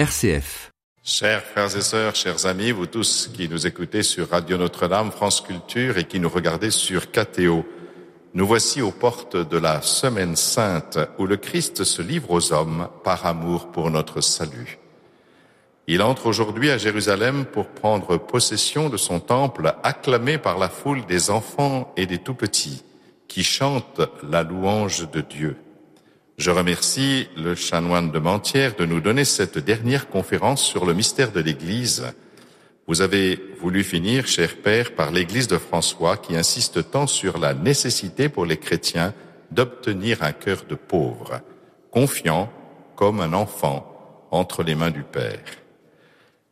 RCF. Chers frères et sœurs, chers amis, vous tous qui nous écoutez sur Radio Notre-Dame, France Culture et qui nous regardez sur KTO, nous voici aux portes de la Semaine Sainte où le Christ se livre aux hommes par amour pour notre salut. Il entre aujourd'hui à Jérusalem pour prendre possession de son temple acclamé par la foule des enfants et des tout-petits qui chantent la louange de Dieu. Je remercie le chanoine de Mentière de nous donner cette dernière conférence sur le mystère de l'Église. Vous avez voulu finir, cher Père, par l'Église de François qui insiste tant sur la nécessité pour les chrétiens d'obtenir un cœur de pauvre, confiant comme un enfant entre les mains du Père.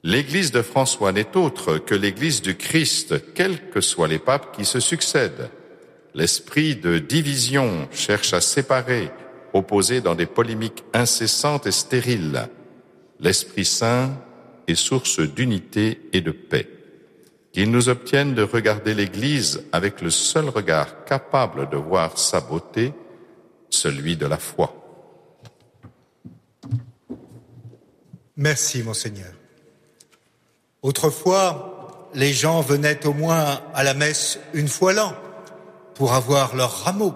L'Église de François n'est autre que l'Église du Christ, quels que soient les papes qui se succèdent. L'esprit de division cherche à séparer, opposés dans des polémiques incessantes et stériles. L'Esprit Saint est source d'unité et de paix. Qu'il nous obtienne de regarder l'Église avec le seul regard capable de voir sa beauté, celui de la foi. Merci, monseigneur. Autrefois, les gens venaient au moins à la messe une fois l'an pour avoir leur rameau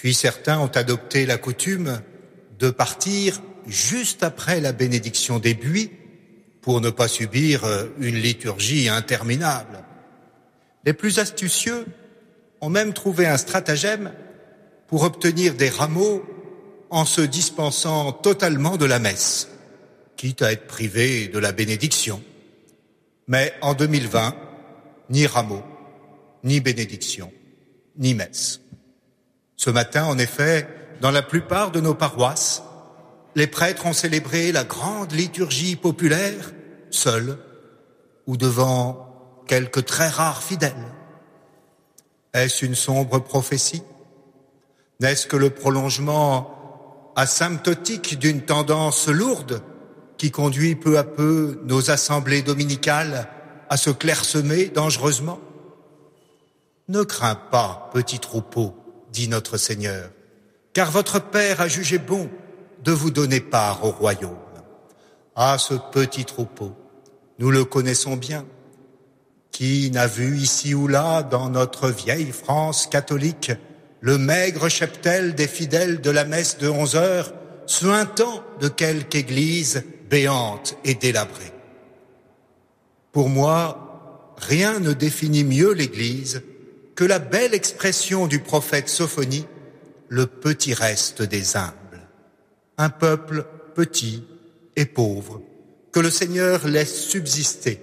puis certains ont adopté la coutume de partir juste après la bénédiction des buis pour ne pas subir euh, une liturgie interminable. Les plus astucieux ont même trouvé un stratagème pour obtenir des rameaux en se dispensant totalement de la messe, quitte à être privé de la bénédiction. Mais en 2020, ni rameaux, ni bénédiction, ni messe. Ce matin, en effet, dans la plupart de nos paroisses, les prêtres ont célébré la grande liturgie populaire, seuls ou devant quelques très rares fidèles. Est-ce une sombre prophétie? N'est-ce que le prolongement asymptotique d'une tendance lourde qui conduit peu à peu nos assemblées dominicales à se clairsemer dangereusement? Ne crains pas, petit troupeau, dit notre Seigneur, car votre Père a jugé bon de vous donner part au royaume. Ah, ce petit troupeau, nous le connaissons bien. Qui n'a vu ici ou là, dans notre vieille France catholique, le maigre cheptel des fidèles de la messe de onze heures, suintant de quelque église béante et délabrée Pour moi, rien ne définit mieux l'église que la belle expression du prophète Sophonie, le petit reste des humbles. Un peuple petit et pauvre que le Seigneur laisse subsister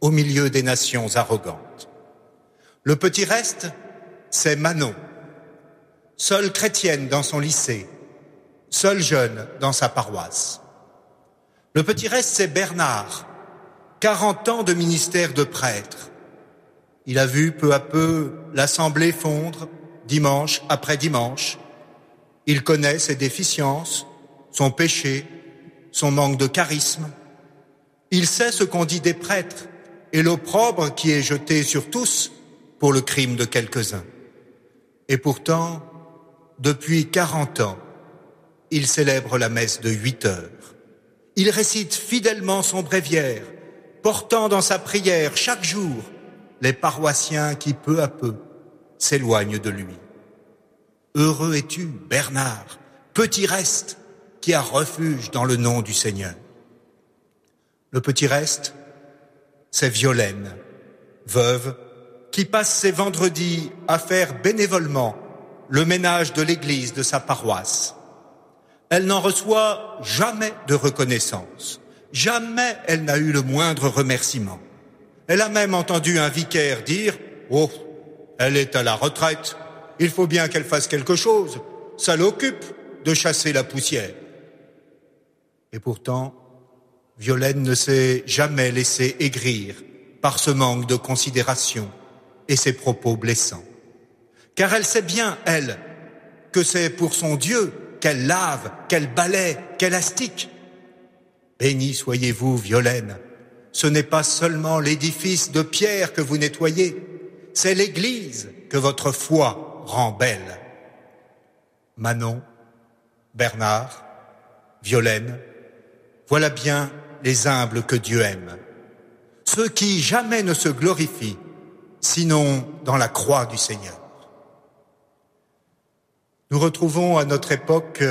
au milieu des nations arrogantes. Le petit reste, c'est Manon, seule chrétienne dans son lycée, seule jeune dans sa paroisse. Le petit reste, c'est Bernard, 40 ans de ministère de prêtre, il a vu peu à peu l'Assemblée fondre, dimanche après dimanche. Il connaît ses déficiences, son péché, son manque de charisme. Il sait ce qu'on dit des prêtres et l'opprobre qui est jeté sur tous pour le crime de quelques-uns. Et pourtant, depuis quarante ans, il célèbre la messe de huit heures. Il récite fidèlement son bréviaire, portant dans sa prière chaque jour les paroissiens qui peu à peu s'éloignent de lui. Heureux es-tu, Bernard, petit reste qui a refuge dans le nom du Seigneur. Le petit reste, c'est Violaine, veuve, qui passe ses vendredis à faire bénévolement le ménage de l'église de sa paroisse. Elle n'en reçoit jamais de reconnaissance. Jamais elle n'a eu le moindre remerciement. Elle a même entendu un vicaire dire Oh, elle est à la retraite, il faut bien qu'elle fasse quelque chose, ça l'occupe de chasser la poussière. Et pourtant, Violaine ne s'est jamais laissé aigrir par ce manque de considération et ses propos blessants. Car elle sait bien, elle, que c'est pour son Dieu qu'elle lave, qu'elle balaie, qu'elle astique. Béni soyez-vous, Violaine, ce n'est pas seulement l'édifice de pierre que vous nettoyez, c'est l'Église que votre foi rend belle. Manon, Bernard, Violaine, Voilà bien les humbles que Dieu aime, ceux qui jamais ne se glorifient, sinon dans la croix du Seigneur. Nous retrouvons à notre époque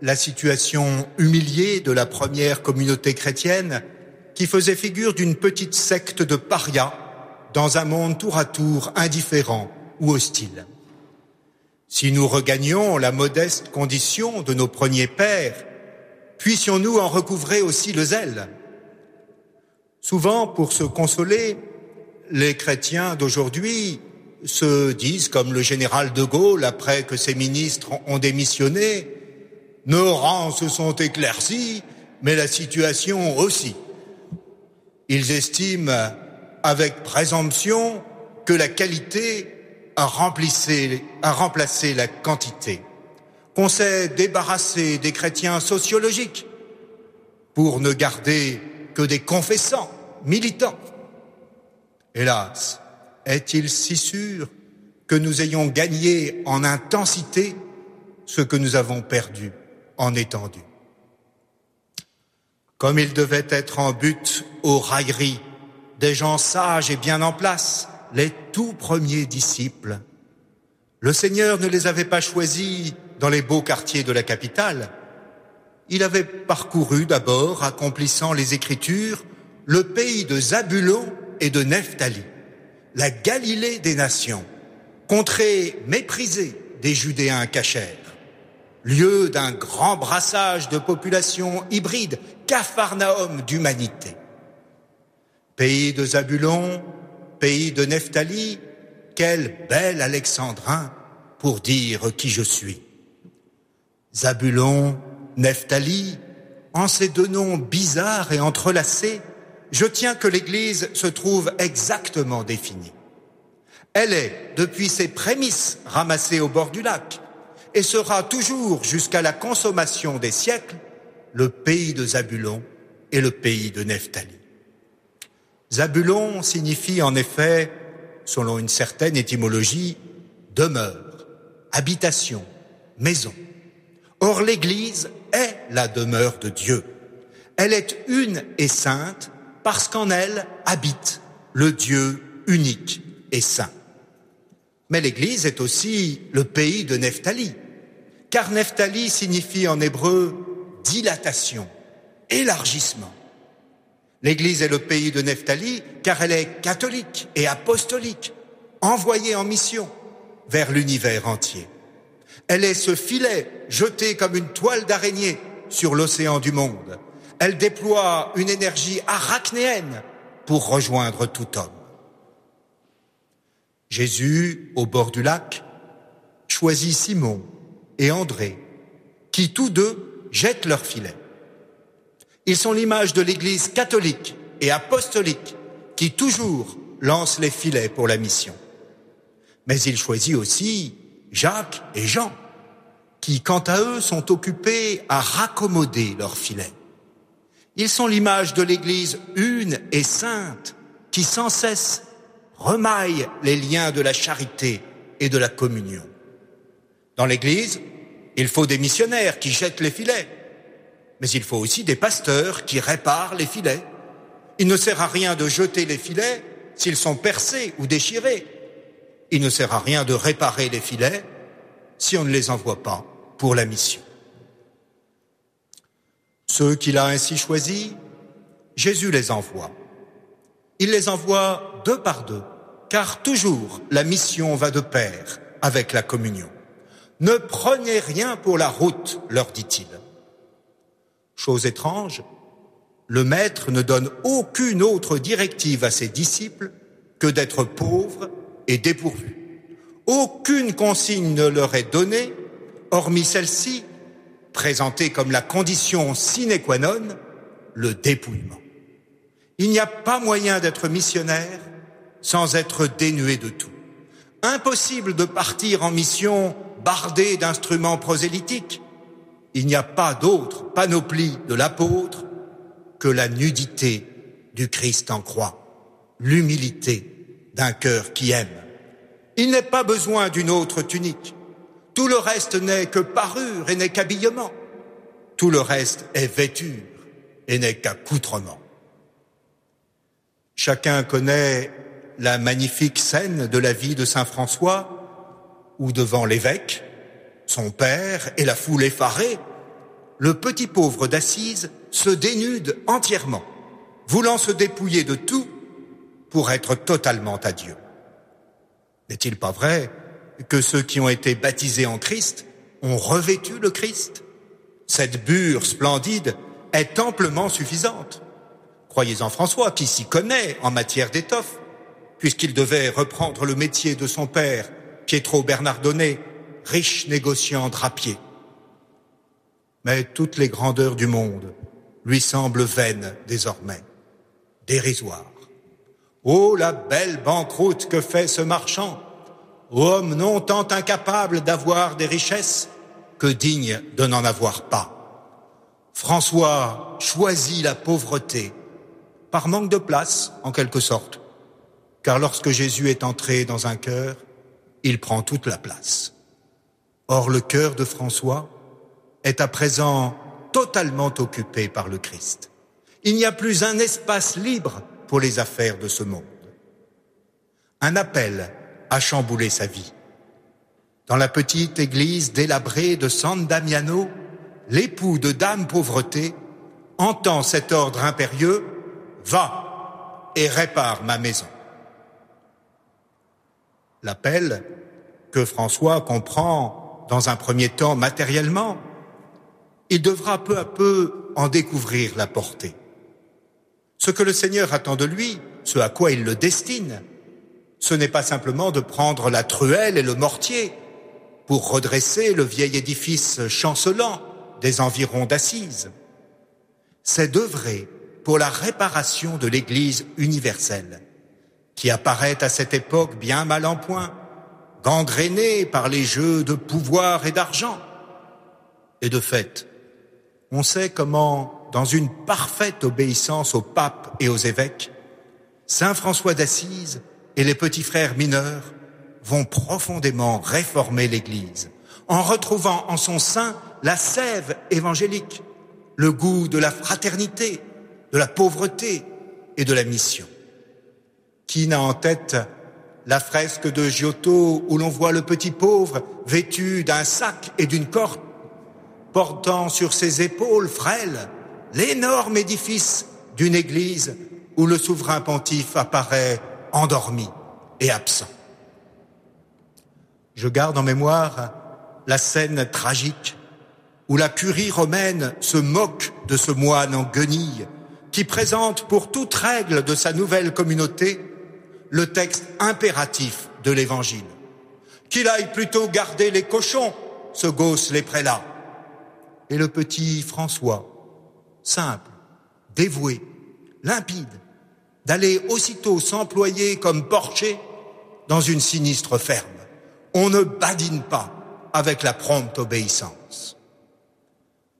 la situation humiliée de la première communauté chrétienne qui faisait figure d'une petite secte de parias dans un monde tour à tour indifférent ou hostile. Si nous regagnions la modeste condition de nos premiers pères, puissions-nous en recouvrer aussi le zèle? Souvent, pour se consoler, les chrétiens d'aujourd'hui se disent, comme le général de Gaulle, après que ses ministres ont démissionné, nos rangs se sont éclaircis, mais la situation aussi. Ils estiment avec présomption que la qualité a, remplacé la quantité, qu'on s'est débarrassé des chrétiens sociologiques pour ne garder que des confessants militants. Hélas, est-il si sûr que nous ayons gagné en intensité ce que nous avons perdu en étendue? Comme il devait être en but aux railleries des gens sages et bien en place, les tout premiers disciples, le Seigneur ne les avait pas choisis dans les beaux quartiers de la capitale. Il avait parcouru d'abord, accomplissant les Écritures, le pays de Zabulon et de Nephtali, la Galilée des nations, contrée méprisée des Judéens cachers, lieu d'un grand brassage de populations hybrides, capharnaüm d'humanité. Pays de Zabulon, pays de Nephtali, quel bel alexandrin pour dire qui je suis. Zabulon, Nephtali, en ces deux noms bizarres et entrelacés, je tiens que l'Église se trouve exactement définie. Elle est, depuis ses prémices, ramassée au bord du lac et sera toujours, jusqu'à la consommation des siècles, le pays de Zabulon et le pays de Nephtali. Zabulon signifie en effet, selon une certaine étymologie, demeure, habitation, maison. Or l'Église est la demeure de Dieu. Elle est une et sainte parce qu'en elle habite le Dieu unique et saint. Mais l'Église est aussi le pays de Nephtali, car Nephtali signifie en hébreu dilatation, élargissement. L'Église est le pays de Nephtali car elle est catholique et apostolique, envoyée en mission vers l'univers entier. Elle est ce filet jeté comme une toile d'araignée sur l'océan du monde. Elle déploie une énergie arachnéenne pour rejoindre tout homme. Jésus, au bord du lac, choisit Simon et André, qui tous deux jettent leur filet. Ils sont l'image de l'Église catholique et apostolique qui toujours lance les filets pour la mission. Mais il choisit aussi Jacques et Jean, qui quant à eux sont occupés à raccommoder leurs filets. Ils sont l'image de l'Église une et sainte qui sans cesse remaille les liens de la charité et de la communion. Dans l'Église, il faut des missionnaires qui jettent les filets, mais il faut aussi des pasteurs qui réparent les filets. Il ne sert à rien de jeter les filets s'ils sont percés ou déchirés. Il ne sert à rien de réparer les filets si on ne les envoie pas pour la mission. Ceux qu'il a ainsi choisis, Jésus les envoie. Il les envoie deux par deux, car toujours la mission va de pair avec la communion. Ne prenez rien pour la route, leur dit-il. Chose étrange, le maître ne donne aucune autre directive à ses disciples que d'être pauvres et dépourvus. Aucune consigne ne leur est donnée, hormis celle-ci, présentée comme la condition sine qua non, le dépouillement. Il n'y a pas moyen d'être missionnaire sans être dénué de tout. Impossible de partir en mission bardé d'instruments prosélytiques, il n'y a pas d'autre panoplie de l'apôtre que la nudité du Christ en croix, l'humilité d'un cœur qui aime. Il n'est pas besoin d'une autre tunique. Tout le reste n'est que parure et n'est qu'habillement. Tout le reste est vêture et n'est qu'accoutrement. Chacun connaît la magnifique scène de la vie de Saint François, où devant l'évêque, son père et la foule effarée, le petit pauvre d'Assise se dénude entièrement, voulant se dépouiller de tout pour être totalement à Dieu. N'est-il pas vrai que ceux qui ont été baptisés en Christ ont revêtu le Christ? Cette bure splendide est amplement suffisante. Croyez en François qui s'y connaît en matière d'étoffe, puisqu'il devait reprendre le métier de son père, Pietro Bernardone, riche négociant drapier. Mais toutes les grandeurs du monde lui semblent vaines désormais, dérisoires. Oh, la belle banqueroute que fait ce marchand, homme non tant incapable d'avoir des richesses que digne de n'en avoir pas. François choisit la pauvreté par manque de place, en quelque sorte, car lorsque Jésus est entré dans un cœur, il prend toute la place. Or, le cœur de François est à présent totalement occupé par le Christ. Il n'y a plus un espace libre pour les affaires de ce monde. Un appel a chamboulé sa vie. Dans la petite église délabrée de San Damiano, l'époux de Dame Pauvreté entend cet ordre impérieux Va et répare ma maison. L'appel que François comprend dans un premier temps matériellement, il devra peu à peu en découvrir la portée. Ce que le Seigneur attend de lui, ce à quoi il le destine, ce n'est pas simplement de prendre la truelle et le mortier pour redresser le vieil édifice chancelant des environs d'Assise. C'est d'œuvrer pour la réparation de l'Église universelle, qui apparaît à cette époque bien mal en point, gangrénée par les jeux de pouvoir et d'argent. Et de fait, on sait comment, dans une parfaite obéissance au pape et aux évêques, Saint François d'Assise et les petits frères mineurs vont profondément réformer l'Église, en retrouvant en son sein la sève évangélique, le goût de la fraternité, de la pauvreté et de la mission. Qui n'a en tête la fresque de Giotto où l'on voit le petit pauvre vêtu d'un sac et d'une corde, portant sur ses épaules frêles l'énorme édifice d'une église où le souverain pontife apparaît endormi et absent. Je garde en mémoire la scène tragique où la curie romaine se moque de ce moine en guenille qui présente pour toute règle de sa nouvelle communauté le texte impératif de l'Évangile. Qu'il aille plutôt garder les cochons, ce gosse les prélats. Et le petit François, simple, dévoué, limpide, d'aller aussitôt s'employer comme porcher dans une sinistre ferme. On ne badine pas avec la prompte obéissance.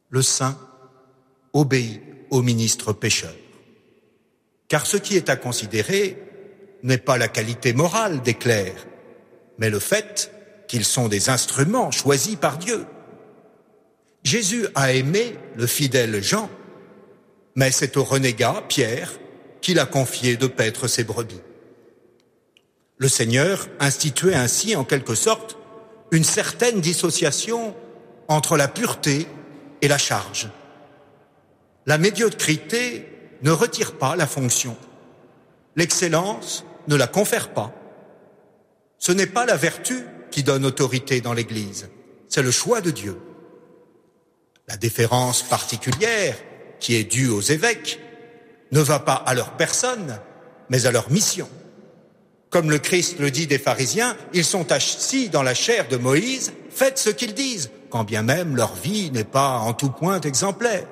Le saint obéit au ministre pécheur. Car ce qui est à considérer n'est pas la qualité morale des clercs, mais le fait qu'ils sont des instruments choisis par Dieu. Jésus a aimé le fidèle Jean, mais c'est au renégat, Pierre, qu'il a confié de paître ses brebis. Le Seigneur instituait ainsi, en quelque sorte, une certaine dissociation entre la pureté et la charge. La médiocrité ne retire pas la fonction. L'excellence ne la confère pas. Ce n'est pas la vertu qui donne autorité dans l'Église, c'est le choix de Dieu. La déférence particulière qui est due aux évêques ne va pas à leur personne, mais à leur mission. Comme le Christ le dit des pharisiens, ils sont assis dans la chair de Moïse, faites ce qu'ils disent, quand bien même leur vie n'est pas en tout point exemplaire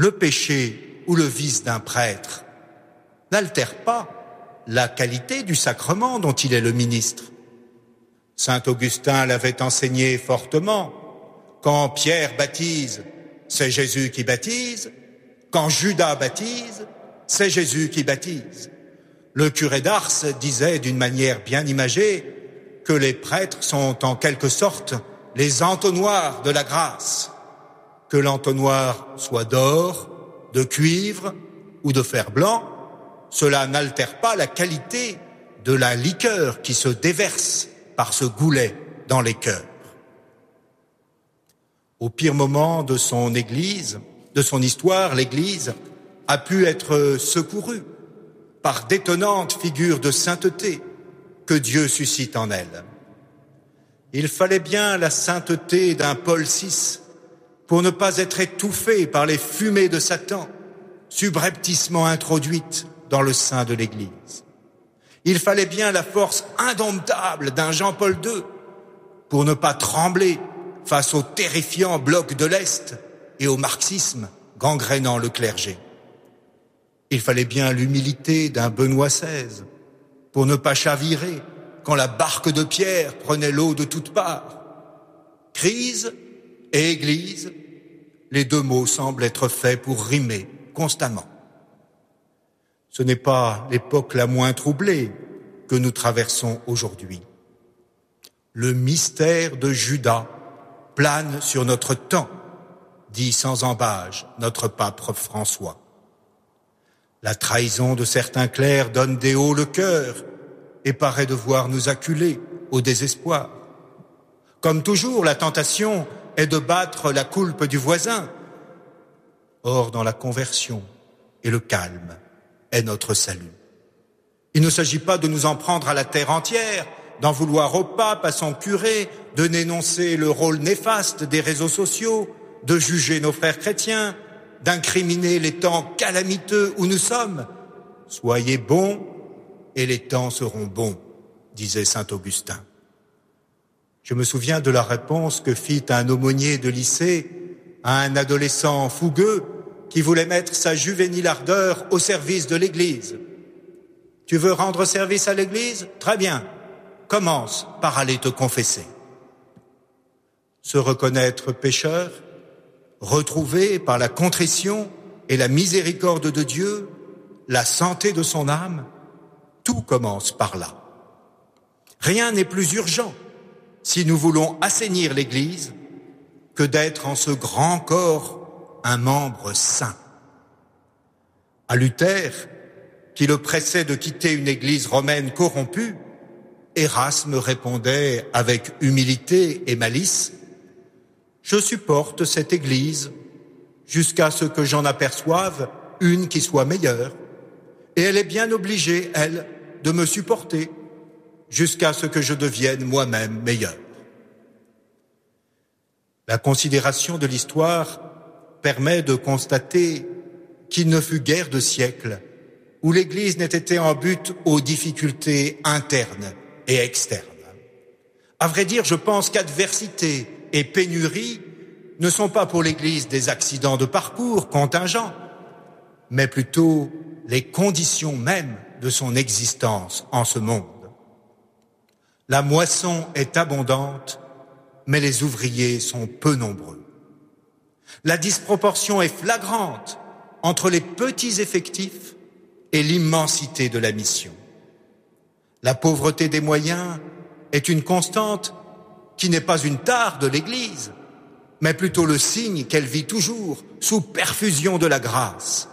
le péché ou le vice d'un prêtre n'altère pas la qualité du sacrement dont il est le ministre. Saint Augustin l'avait enseigné fortement. Quand Pierre baptise, c'est Jésus qui baptise. Quand Judas baptise, c'est Jésus qui baptise. Le curé d'Ars disait d'une manière bien imagée que les prêtres sont en quelque sorte les entonnoirs de la grâce. que l'entonnoir soit d'or, de cuivre ou de fer blanc, cela n'altère pas la qualité de la liqueur qui se déverse par ce goulet dans les cœurs. Au pire moment de son Église, de son histoire, l'Église a pu être secourue par d'étonnantes figures de sainteté que Dieu suscite en elle. Il fallait bien la sainteté d'un Paul VI pour ne pas être étouffé par les fumées de Satan, subrepticement introduites dans le sein de l'Église. Il fallait bien la force indomptable d'un Jean-Paul II pour ne pas trembler face au terrifiant bloc de l'Est et au marxisme gangrénant le clergé. Il fallait bien l'humilité d'un Benoît XVI pour ne pas chavirer quand la barque de pierre prenait l'eau de toutes parts. Crise et Église, les deux mots semblent être faits pour rimer constamment. Ce n'est pas l'époque la moins troublée que nous traversons aujourd'hui. Le mystère de Judas plane sur notre temps, dit sans embâge notre pape François. La trahison de certains clercs donne des hauts le cœur et paraît devoir nous acculer au désespoir. Comme toujours, la tentation est de battre la coulpe du voisin. Or, dans la conversion et le calme est notre salut. Il ne s'agit pas de nous en prendre à la terre entière, d'en vouloir au pape, à son curé, de dénoncer le rôle néfaste des réseaux sociaux, de juger nos frères chrétiens, d'incriminer les temps calamiteux où nous sommes. Soyez bons et les temps seront bons, disait saint Augustin. Je me souviens de la réponse que fit un aumônier de lycée à un adolescent fougueux qui voulait mettre sa juvénile ardeur au service de l'Église. Tu veux rendre service à l'Église? Très bien. Commence par aller te confesser. Se reconnaître pécheur, retrouver par la contrition et la miséricorde de Dieu la santé de son âme, tout commence par là. Rien n'est plus urgent si nous voulons assainir l'Église que d'être en ce grand corps un membre saint. À Luther, qui le pressait de quitter une Église romaine corrompue, Erasme répondait avec humilité et malice je supporte cette Église jusqu'à ce que j'en aperçoive une qui soit meilleure. Et elle est bien obligée, elle, de me supporter jusqu'à ce que je devienne moi-même meilleur. La considération de l'histoire permet de constater qu'il ne fut guère de siècle où l'Église n'ait été en but aux difficultés internes et externes. À vrai dire, je pense qu'adversité et pénurie ne sont pas pour l'Église des accidents de parcours contingents, mais plutôt les conditions mêmes de son existence en ce monde. La moisson est abondante, mais les ouvriers sont peu nombreux. La disproportion est flagrante entre les petits effectifs et l'immensité de la mission. La pauvreté des moyens est une constante qui n'est pas une tare de l'Église, mais plutôt le signe qu'elle vit toujours sous perfusion de la grâce,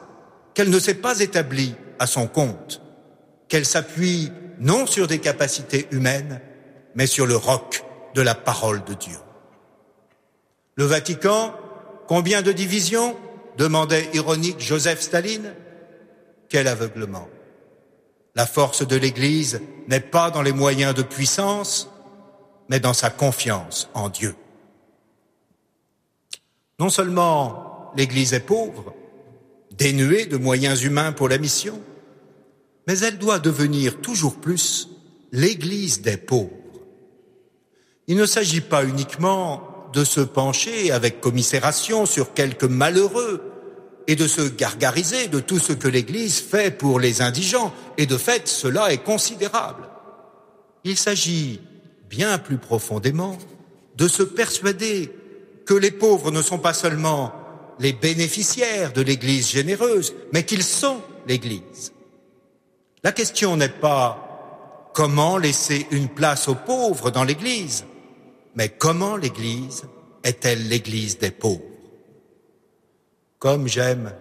qu'elle ne s'est pas établie à son compte, qu'elle s'appuie non sur des capacités humaines, mais sur le roc de la parole de Dieu. Le Vatican, combien de divisions demandait ironique Joseph Staline. Quel aveuglement. La force de l'Église n'est pas dans les moyens de puissance, mais dans sa confiance en Dieu. Non seulement l'Église est pauvre, dénuée de moyens humains pour la mission, mais elle doit devenir toujours plus l'Église des pauvres. Il ne s'agit pas uniquement de se pencher avec commisération sur quelques malheureux et de se gargariser de tout ce que l'Église fait pour les indigents, et de fait cela est considérable. Il s'agit bien plus profondément, de se persuader que les pauvres ne sont pas seulement les bénéficiaires de l'Église généreuse, mais qu'ils sont l'Église. La question n'est pas comment laisser une place aux pauvres dans l'Église, mais comment l'Église est-elle l'Église des pauvres? Comme j'aime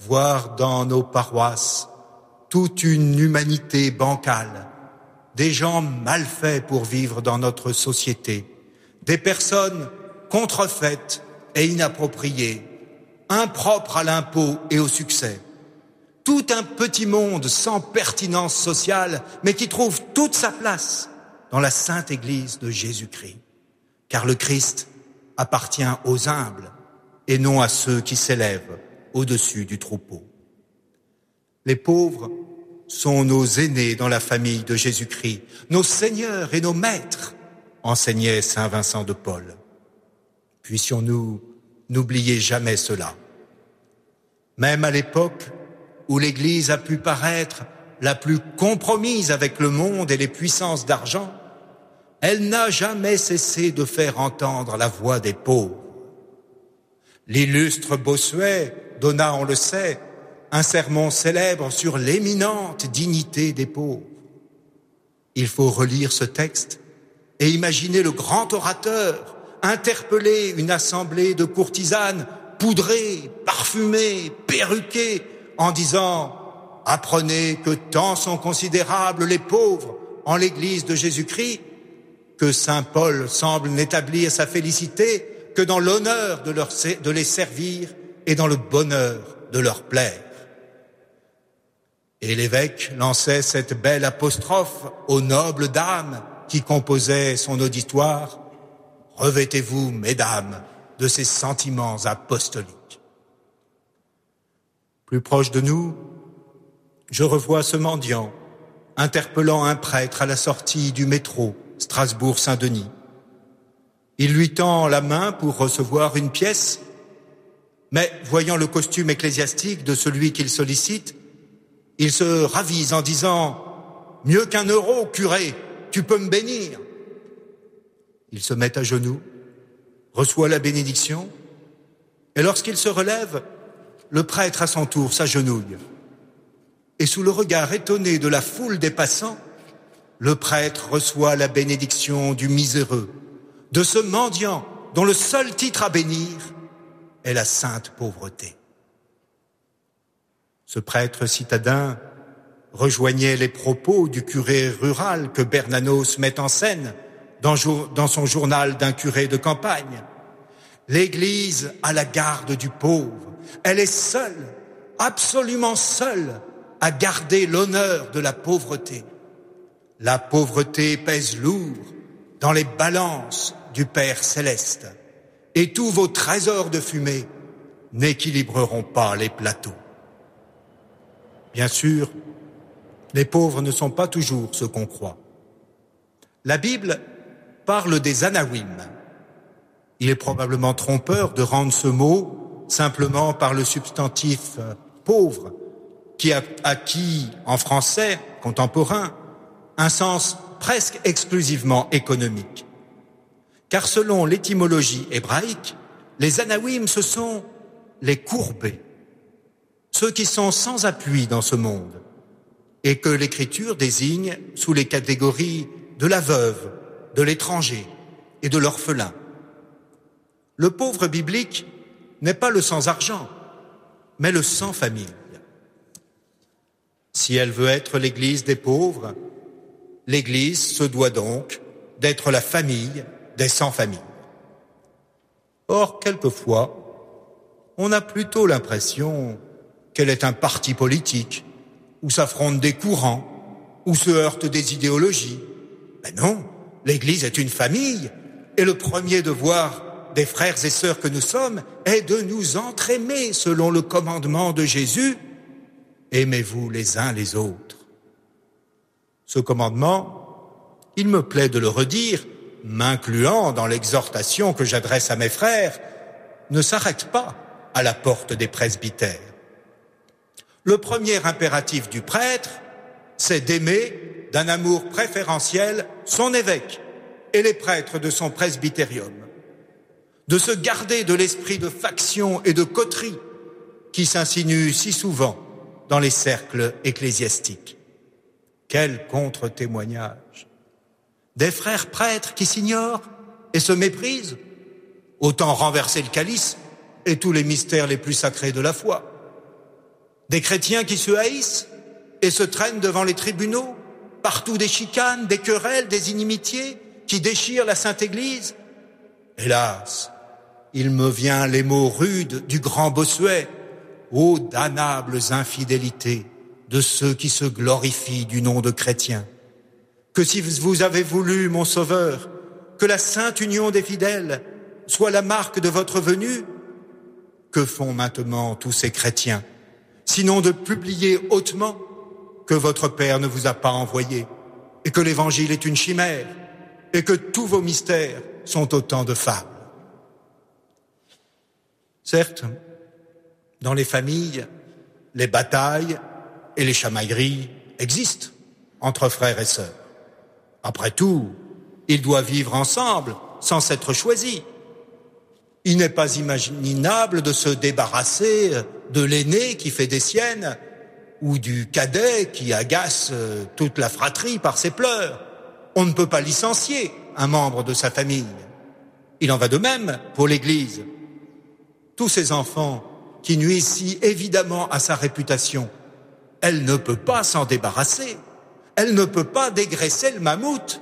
voir dans nos paroisses toute une humanité bancale, des gens mal faits pour vivre dans notre société, des personnes contrefaites et inappropriées, impropres à l'impôt et au succès. Tout un petit monde sans pertinence sociale, mais qui trouve toute sa place dans la sainte Église de Jésus-Christ. Car le Christ appartient aux humbles et non à ceux qui s'élèvent au-dessus du troupeau. Les pauvres sont nos aînés dans la famille de Jésus-Christ, nos seigneurs et nos maîtres, enseignait Saint Vincent de Paul. Puissions-nous n'oublier jamais cela. Même à l'époque où l'Église a pu paraître la plus compromise avec le monde et les puissances d'argent, elle n'a jamais cessé de faire entendre la voix des pauvres. L'illustre Bossuet donna, on le sait, un sermon célèbre sur l'éminente dignité des pauvres. Il faut relire ce texte et imaginer le grand orateur interpeller une assemblée de courtisanes poudrées, parfumées, perruquées, en disant Apprenez que tant sont considérables les pauvres en l'Église de Jésus-Christ que Saint Paul semble n'établir sa félicité que dans l'honneur de, les servir et dans le bonheur de leur plaire. Et l'évêque lançait cette belle apostrophe aux nobles dames qui composaient son auditoire. Revêtez-vous, mesdames, de ces sentiments apostoliques. Plus proche de nous, je revois ce mendiant interpellant un prêtre à la sortie du métro Strasbourg-Saint-Denis. Il lui tend la main pour recevoir une pièce, mais voyant le costume ecclésiastique de celui qu'il sollicite, il se ravise en disant ⁇ Mieux qu'un euro, curé, tu peux me bénir !⁇ Il se met à genoux, reçoit la bénédiction, et lorsqu'il se relève, le prêtre à son tour s'agenouille. Et sous le regard étonné de la foule des passants, le prêtre reçoit la bénédiction du miséreux, de ce mendiant dont le seul titre à bénir est la sainte pauvreté. Ce prêtre citadin rejoignait les propos du curé rural que Bernanos met en scène dans, son journal d'un curé de campagne. L'Église a la garde du pauvre. Elle est seule, absolument seule, à garder l'honneur de la pauvreté. La pauvreté pèse lourd dans les balances du Père céleste, et tous vos trésors de fumée n'équilibreront pas les plateaux. Bien sûr, les pauvres ne sont pas toujours ce qu'on croit. La Bible parle des anawim. Il est probablement trompeur de rendre ce mot simplement par le substantif pauvre, qui a acquis en français contemporain un sens presque exclusivement économique. Car selon l'étymologie hébraïque, les anawim, ce sont les courbés, ceux qui sont sans appui dans ce monde, et que l'Écriture désigne sous les catégories de la veuve, de l'étranger et de l'orphelin. Le pauvre biblique n'est pas le sans-argent, mais le sans-famille. Si elle veut être l'Église des pauvres, l'Église se doit donc d'être la famille des sans-famille. Or, quelquefois, on a plutôt l'impression qu'elle est un parti politique, où s'affrontent des courants, où se heurtent des idéologies. Mais non, l'Église est une famille, et le premier devoir des frères et sœurs que nous sommes est de nous entraimer selon le commandement de Jésus. Aimez-vous les uns les autres. Ce commandement, il me plaît de le redire, m'incluant dans l'exhortation que j'adresse à mes frères, ne s'arrête pas à la porte des presbytères. Le premier impératif du prêtre, c'est d'aimer d'un amour préférentiel son évêque et les prêtres de son presbytérium, de se garder de l'esprit de faction et de coterie qui s'insinue si souvent dans les cercles ecclésiastiques. Quel contre-témoignage Des frères prêtres qui s'ignorent et se méprisent Autant renverser le calice et tous les mystères les plus sacrés de la foi. Des chrétiens qui se haïssent et se traînent devant les tribunaux, partout des chicanes, des querelles, des inimitiés qui déchirent la Sainte Église. Hélas, il me vient les mots rudes du grand Bossuet, ô damnables infidélités de ceux qui se glorifient du nom de chrétiens. Que si vous avez voulu, mon Sauveur, que la sainte union des fidèles soit la marque de votre venue, que font maintenant tous ces chrétiens, sinon de publier hautement que votre Père ne vous a pas envoyé, et que l'Évangile est une chimère, et que tous vos mystères sont autant de fables. Certes, dans les familles, les batailles et les chamailleries existent entre frères et sœurs. Après tout, ils doivent vivre ensemble sans s'être choisis. Il n'est pas imaginable de se débarrasser de l'aîné qui fait des siennes ou du cadet qui agace toute la fratrie par ses pleurs. On ne peut pas licencier un membre de sa famille. Il en va de même pour l'Église. Tous ces enfants qui nuisent si évidemment à sa réputation, elle ne peut pas s'en débarrasser. Elle ne peut pas dégraisser le mammouth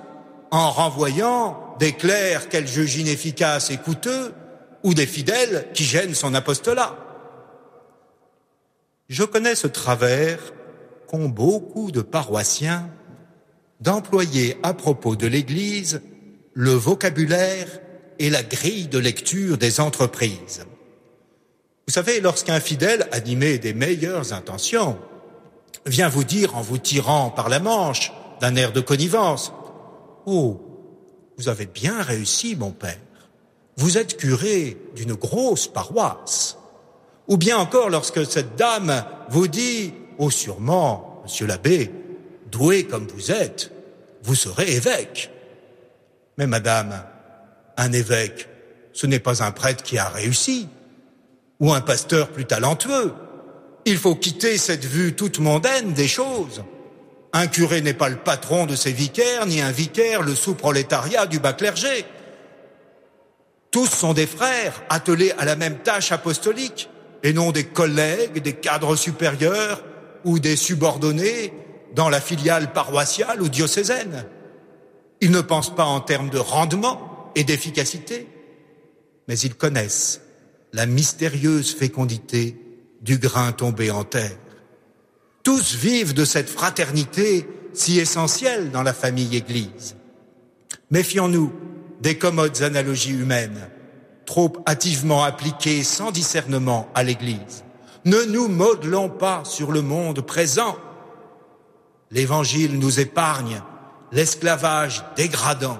en renvoyant des clercs qu'elle juge inefficaces et coûteux ou des fidèles qui gênent son apostolat. Je connais ce travers qu'ont beaucoup de paroissiens d'employer à propos de l'Église le vocabulaire et la grille de lecture des entreprises. Vous savez, lorsqu'un fidèle, animé des meilleures intentions, vient vous dire en vous tirant par la manche d'un air de connivence, Oh, vous avez bien réussi, mon père. Vous êtes curé d'une grosse paroisse. Ou bien encore lorsque cette dame vous dit, oh sûrement, monsieur l'abbé, doué comme vous êtes, vous serez évêque. Mais madame, un évêque, ce n'est pas un prêtre qui a réussi, ou un pasteur plus talentueux. Il faut quitter cette vue toute mondaine des choses. Un curé n'est pas le patron de ses vicaires, ni un vicaire le sous-prolétariat du bas clergé. Tous sont des frères attelés à la même tâche apostolique, et non des collègues, des cadres supérieurs ou des subordonnés dans la filiale paroissiale ou diocésaine. Ils ne pensent pas en termes de rendement et d'efficacité, mais ils connaissent la mystérieuse fécondité du grain tombé en terre. Tous vivent de cette fraternité si essentielle dans la famille Église. Méfions-nous des commodes analogies humaines, trop hâtivement appliquées sans discernement à l'Église. Ne nous modelons pas sur le monde présent. L'Évangile nous épargne l'esclavage dégradant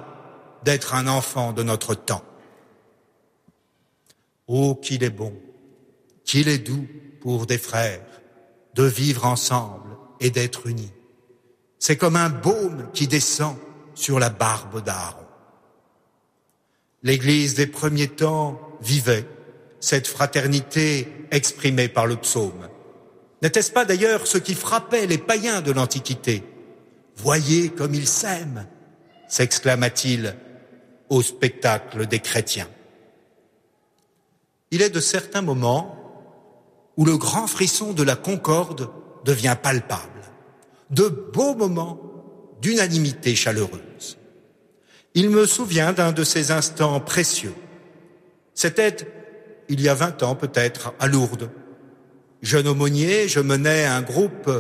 d'être un enfant de notre temps. Oh, qu'il est bon, qu'il est doux pour des frères de vivre ensemble et d'être unis. C'est comme un baume qui descend sur la barbe d'Aaron. L'Église des premiers temps vivait cette fraternité exprimée par le psaume. N'était-ce pas d'ailleurs ce qui frappait les païens de l'Antiquité? Voyez comme ils s'aiment s'exclama-t-il au spectacle des chrétiens il est de certains moments où le grand frisson de la concorde devient palpable, de beaux moments d'unanimité chaleureuse. Il me souvient d'un de ces instants précieux. C'était il y a vingt ans peut-être à Lourdes. Jeune aumônier, je menais un groupe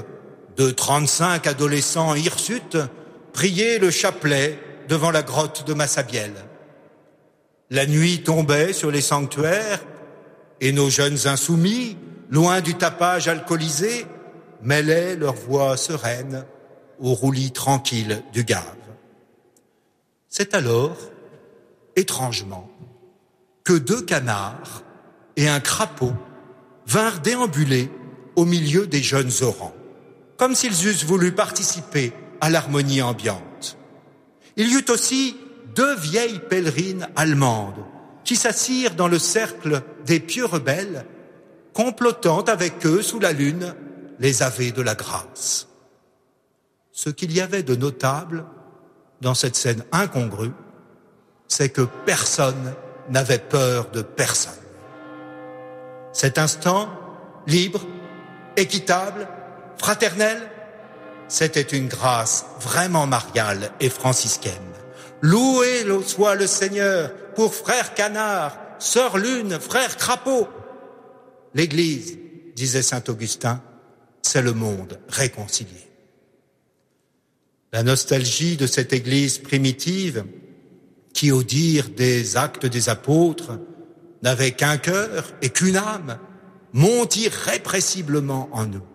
de trente-cinq adolescents hirsutes prier le chapelet devant la grotte de Massabielle. La nuit tombait sur les sanctuaires et nos jeunes insoumis, loin du tapage alcoolisé, mêlaient leur voix sereine au roulis tranquille du gave. C'est alors, étrangement, que deux canards et un crapaud vinrent déambuler au milieu des jeunes orans, comme s'ils eussent voulu participer à l'harmonie ambiante. Il y eut aussi deux vieilles pèlerines allemandes qui s'assirent dans le cercle des pieux rebelles, complotant avec eux sous la lune les aveux de la grâce. Ce qu'il y avait de notable dans cette scène incongrue, c'est que personne n'avait peur de personne. Cet instant, libre, équitable, fraternel, c'était une grâce vraiment mariale et franciscaine. Loué soit le Seigneur pour frère Canard, sœur Lune, frère Crapaud. L'Église, disait saint Augustin, c'est le monde réconcilié. La nostalgie de cette Église primitive, qui, au dire des actes des apôtres, n'avait qu'un cœur et qu'une âme, monte irrépressiblement en nous,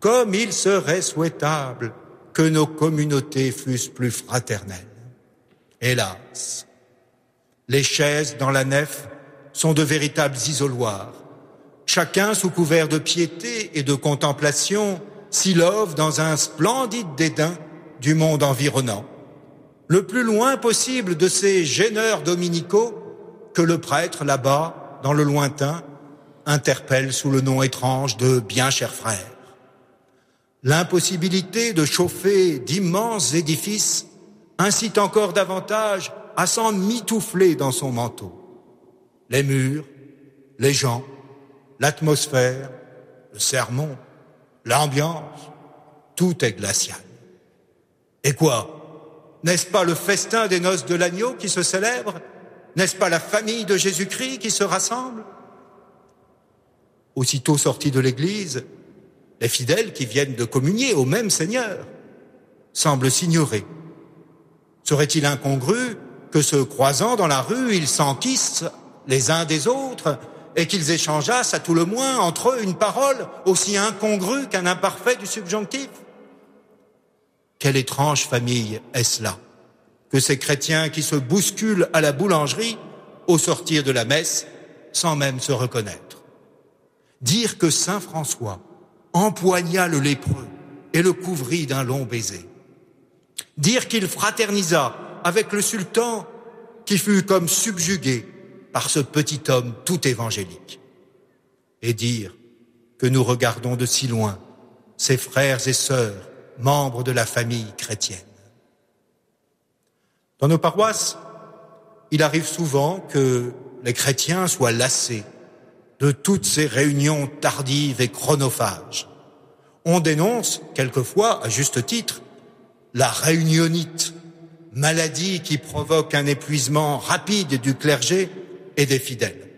comme il serait souhaitable que nos communautés fussent plus fraternelles. Hélas, les chaises dans la nef sont de véritables isoloirs. Chacun, sous couvert de piété et de contemplation, s'ilove dans un splendide dédain du monde environnant, le plus loin possible de ces gêneurs dominicaux que le prêtre là-bas, dans le lointain, interpelle sous le nom étrange de bien chers frères. L'impossibilité de chauffer d'immenses édifices incite encore davantage à s'en mitoufler dans son manteau. Les murs, les gens, l'atmosphère, le sermon, l'ambiance, tout est glacial. Et quoi? N'est-ce pas le festin des noces de l'agneau qui se célèbre? N'est-ce pas la famille de Jésus-Christ qui se rassemble? Aussitôt sortis de l'église, les fidèles qui viennent de communier au même Seigneur semblent s'ignorer. Serait-il incongru que se croisant dans la rue, ils s'enquissent les uns des autres et qu'ils échangeassent à tout le moins entre eux une parole aussi incongrue qu'un imparfait du subjonctif. Quelle étrange famille est-ce là que ces chrétiens qui se bousculent à la boulangerie au sortir de la messe sans même se reconnaître. Dire que Saint François empoigna le lépreux et le couvrit d'un long baiser. Dire qu'il fraternisa avec le sultan qui fut comme subjugué par ce petit homme tout évangélique. Et dire que nous regardons de si loin ses frères et sœurs, membres de la famille chrétienne. Dans nos paroisses, il arrive souvent que les chrétiens soient lassés de toutes ces réunions tardives et chronophages. On dénonce, quelquefois, à juste titre, la réunionite, maladie qui provoque un épuisement rapide du clergé et des fidèles.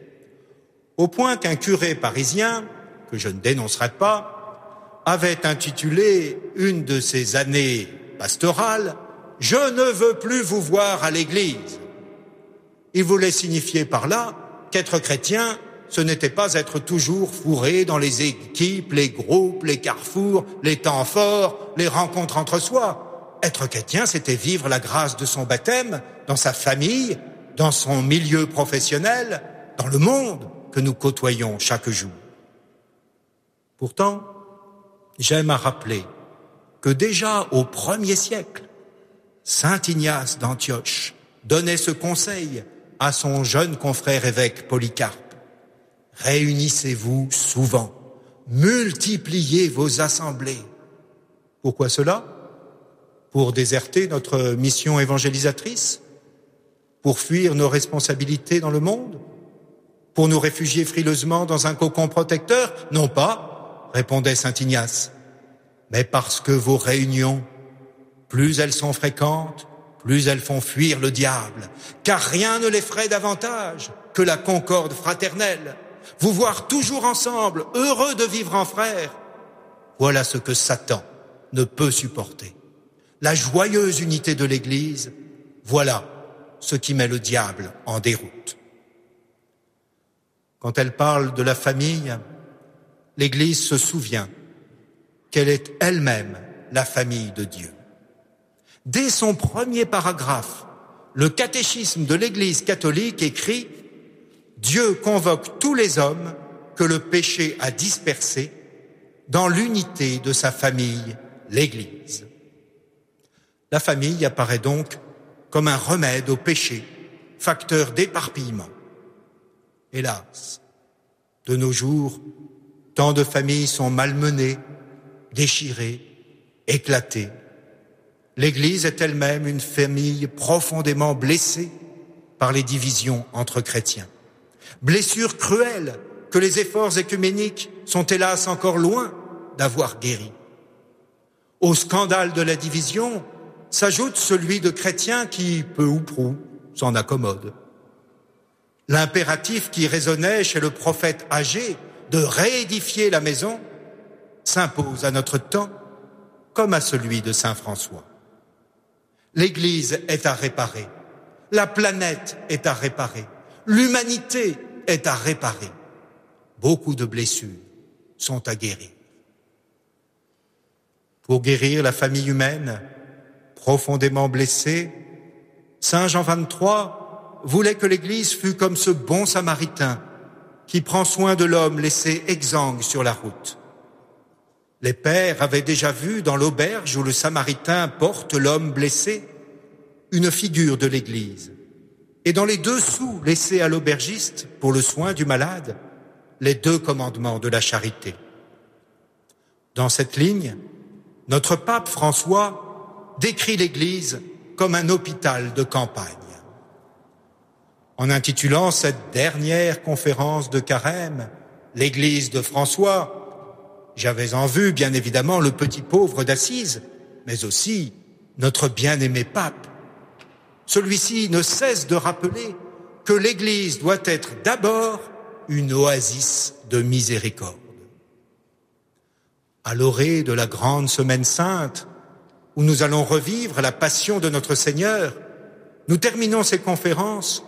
Au point qu'un curé parisien, que je ne dénoncerai pas, avait intitulé une de ses années pastorales Je ne veux plus vous voir à l'église. Il voulait signifier par là qu'être chrétien, ce n'était pas être toujours fourré dans les équipes, les groupes, les carrefours, les temps forts, les rencontres entre soi, être chrétien, c'était vivre la grâce de son baptême dans sa famille, dans son milieu professionnel, dans le monde que nous côtoyons chaque jour. Pourtant, j'aime à rappeler que déjà au premier siècle, Saint Ignace d'Antioche donnait ce conseil à son jeune confrère évêque Polycarpe. Réunissez-vous souvent, multipliez vos assemblées. Pourquoi cela? Pour déserter notre mission évangélisatrice Pour fuir nos responsabilités dans le monde Pour nous réfugier frileusement dans un cocon protecteur? Non pas, répondait Saint Ignace, mais parce que vos réunions, plus elles sont fréquentes, plus elles font fuir le diable, car rien ne les ferait davantage que la concorde fraternelle. Vous voir toujours ensemble, heureux de vivre en frères, voilà ce que Satan ne peut supporter. La joyeuse unité de l'Église, voilà ce qui met le diable en déroute. Quand elle parle de la famille, l'Église se souvient qu'elle est elle-même la famille de Dieu. Dès son premier paragraphe, le catéchisme de l'Église catholique écrit Dieu convoque tous les hommes que le péché a dispersés dans l'unité de sa famille, l'Église. La famille apparaît donc comme un remède au péché, facteur d'éparpillement. Hélas, de nos jours, tant de familles sont malmenées, déchirées, éclatées. L'Église est elle-même une famille profondément blessée par les divisions entre chrétiens. Blessure cruelle que les efforts écuméniques sont hélas encore loin d'avoir guéri. Au scandale de la division s'ajoute celui de chrétiens qui, peu ou prou, s'en accommodent. L'impératif qui résonnait chez le prophète âgé de réédifier la maison s'impose à notre temps comme à celui de Saint François. L'Église est à réparer, la planète est à réparer, l'humanité est à réparer. Beaucoup de blessures sont à guérir. Pour guérir la famille humaine, profondément blessée, Saint Jean XXIII voulait que l'Église fût comme ce bon samaritain qui prend soin de l'homme laissé exsangue sur la route. Les pères avaient déjà vu dans l'auberge où le samaritain porte l'homme blessé une figure de l'Église. Et dans les deux sous laissés à l'aubergiste pour le soin du malade, les deux commandements de la charité. Dans cette ligne, notre pape François décrit l'Église comme un hôpital de campagne. En intitulant cette dernière conférence de carême, l'Église de François, j'avais en vue bien évidemment le petit pauvre d'Assise, mais aussi notre bien-aimé pape. Celui-ci ne cesse de rappeler que l'Église doit être d'abord une oasis de miséricorde. À l'orée de la grande semaine sainte, où nous allons revivre la passion de notre Seigneur, nous terminons ces conférences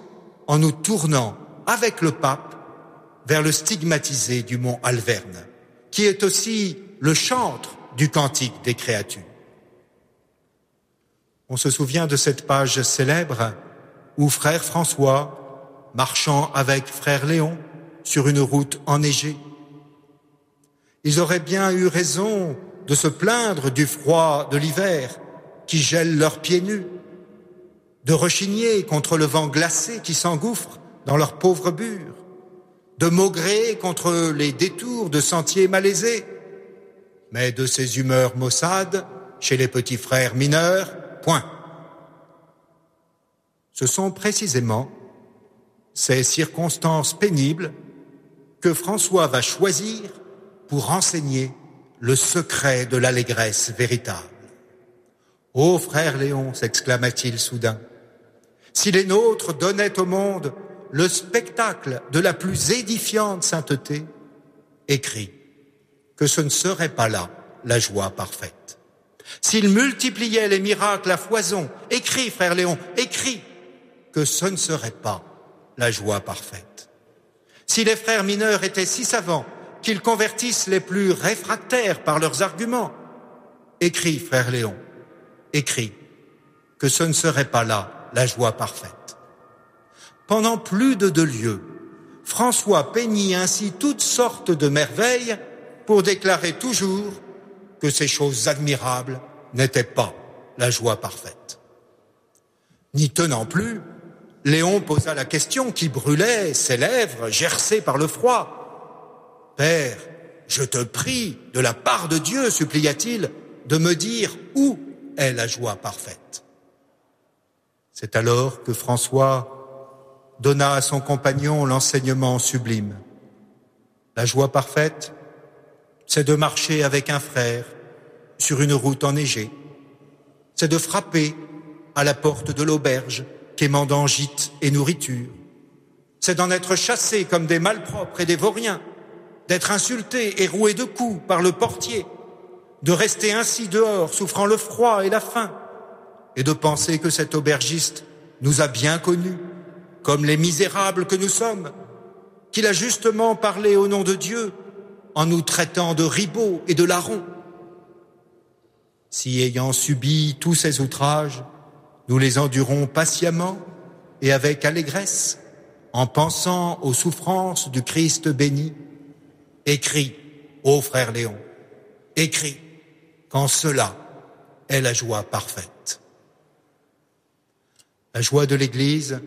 en nous tournant avec le pape vers le stigmatisé du mont Alverne, qui est aussi le chantre du cantique des créatures. On se souvient de cette page célèbre où frère François, marchant avec frère Léon sur une route enneigée, ils auraient bien eu raison de se plaindre du froid de l'hiver qui gèle leurs pieds nus, de rechigner contre le vent glacé qui s'engouffre dans leurs pauvres bures, de maugrer contre les détours de sentiers malaisés, mais de ces humeurs maussades chez les petits frères mineurs, point. Ce sont précisément ces circonstances pénibles que François va choisir pour enseigner le secret de l'allégresse véritable. Ô frère Léon, s'exclama-t-il soudain, si les nôtres donnaient au monde le spectacle de la plus édifiante sainteté, écrit que ce ne serait pas là la joie parfaite. S'ils multipliaient les miracles à foison, écrit, frère Léon, écrit que ce ne serait pas la joie parfaite. Si les frères mineurs étaient si savants qu'ils convertissent les plus réfractaires par leurs arguments, écrit, frère Léon, écrit que ce ne serait pas là la joie parfaite. Pendant plus de deux lieues, François peignit ainsi toutes sortes de merveilles pour déclarer toujours que ces choses admirables n'étaient pas la joie parfaite. N'y tenant plus, Léon posa la question qui brûlait ses lèvres, gercées par le froid. Père, je te prie, de la part de Dieu, supplia-t-il, de me dire où est la joie parfaite. C'est alors que François donna à son compagnon l'enseignement sublime. La joie parfaite, c'est de marcher avec un frère sur une route enneigée. C'est de frapper à la porte de l'auberge, quémandant gîte et nourriture. C'est d'en être chassé comme des malpropres et des vauriens, d'être insulté et roué de coups par le portier, de rester ainsi dehors, souffrant le froid et la faim, et de penser que cet aubergiste nous a bien connus, comme les misérables que nous sommes, qu'il a justement parlé au nom de Dieu en nous traitant de ribauds et de larrons. Si ayant subi tous ces outrages, nous les endurons patiemment et avec allégresse, en pensant aux souffrances du Christ béni, écrit, ô frère Léon, écrit, quand cela est la joie parfaite. La joie de l'Église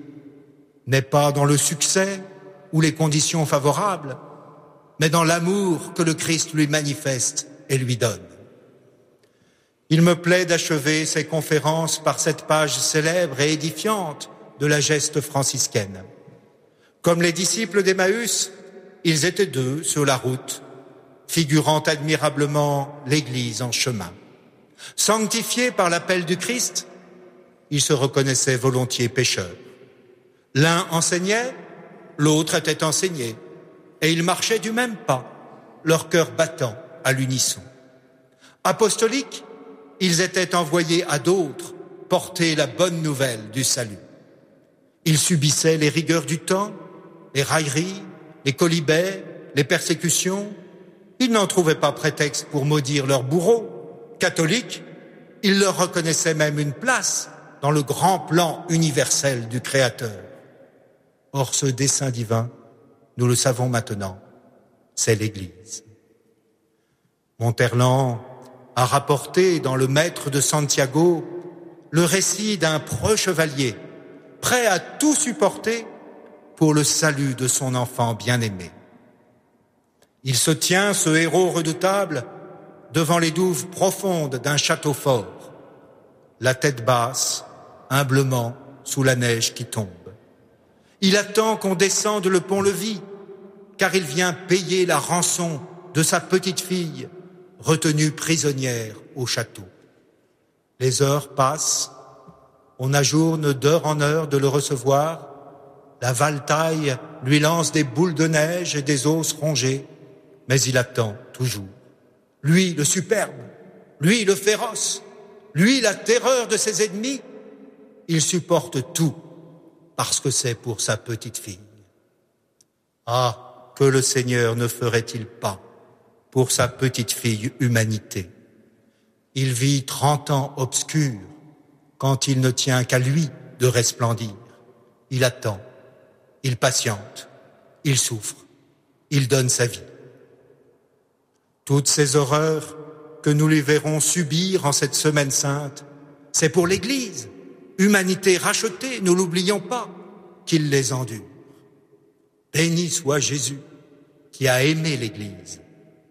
n'est pas dans le succès ou les conditions favorables, mais dans l'amour que le Christ lui manifeste et lui donne. Il me plaît d'achever ces conférences par cette page célèbre et édifiante de la geste franciscaine. Comme les disciples d'Emmaüs, ils étaient deux sur la route, figurant admirablement l'Église en chemin. Sanctifiés par l'appel du Christ, ils se reconnaissaient volontiers pécheurs. L'un enseignait, l'autre était enseigné, et ils marchaient du même pas, leur cœur battant à l'unisson. Apostoliques, ils étaient envoyés à d'autres porter la bonne nouvelle du salut. Ils subissaient les rigueurs du temps, les railleries, les colibets, les persécutions. Ils n'en trouvaient pas prétexte pour maudire leurs bourreaux. Catholiques, ils leur reconnaissaient même une place dans le grand plan universel du Créateur. Or, ce dessein divin, nous le savons maintenant, c'est l'Église. Monterland a rapporté dans le Maître de Santiago le récit d'un preux chevalier prêt à tout supporter pour le salut de son enfant bien-aimé. Il se tient, ce héros redoutable, devant les douves profondes d'un château fort, la tête basse, humblement sous la neige qui tombe. Il attend qu'on descende le pont-levis, car il vient payer la rançon de sa petite fille, retenue prisonnière au château. Les heures passent, on ajourne d'heure en heure de le recevoir, la valtaille lui lance des boules de neige et des os rongés, mais il attend toujours. Lui, le superbe, lui, le féroce, lui, la terreur de ses ennemis, il supporte tout parce que c'est pour sa petite fille. Ah, que le Seigneur ne ferait-il pas pour sa petite fille humanité? Il vit trente ans obscurs quand il ne tient qu'à lui de resplendir. Il attend il patiente, il souffre, il donne sa vie. Toutes ces horreurs que nous les verrons subir en cette semaine sainte, c'est pour l'Église, humanité rachetée, nous l'oublions pas, qu'il les endure. Béni soit Jésus qui a aimé l'Église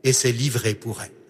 et s'est livré pour elle.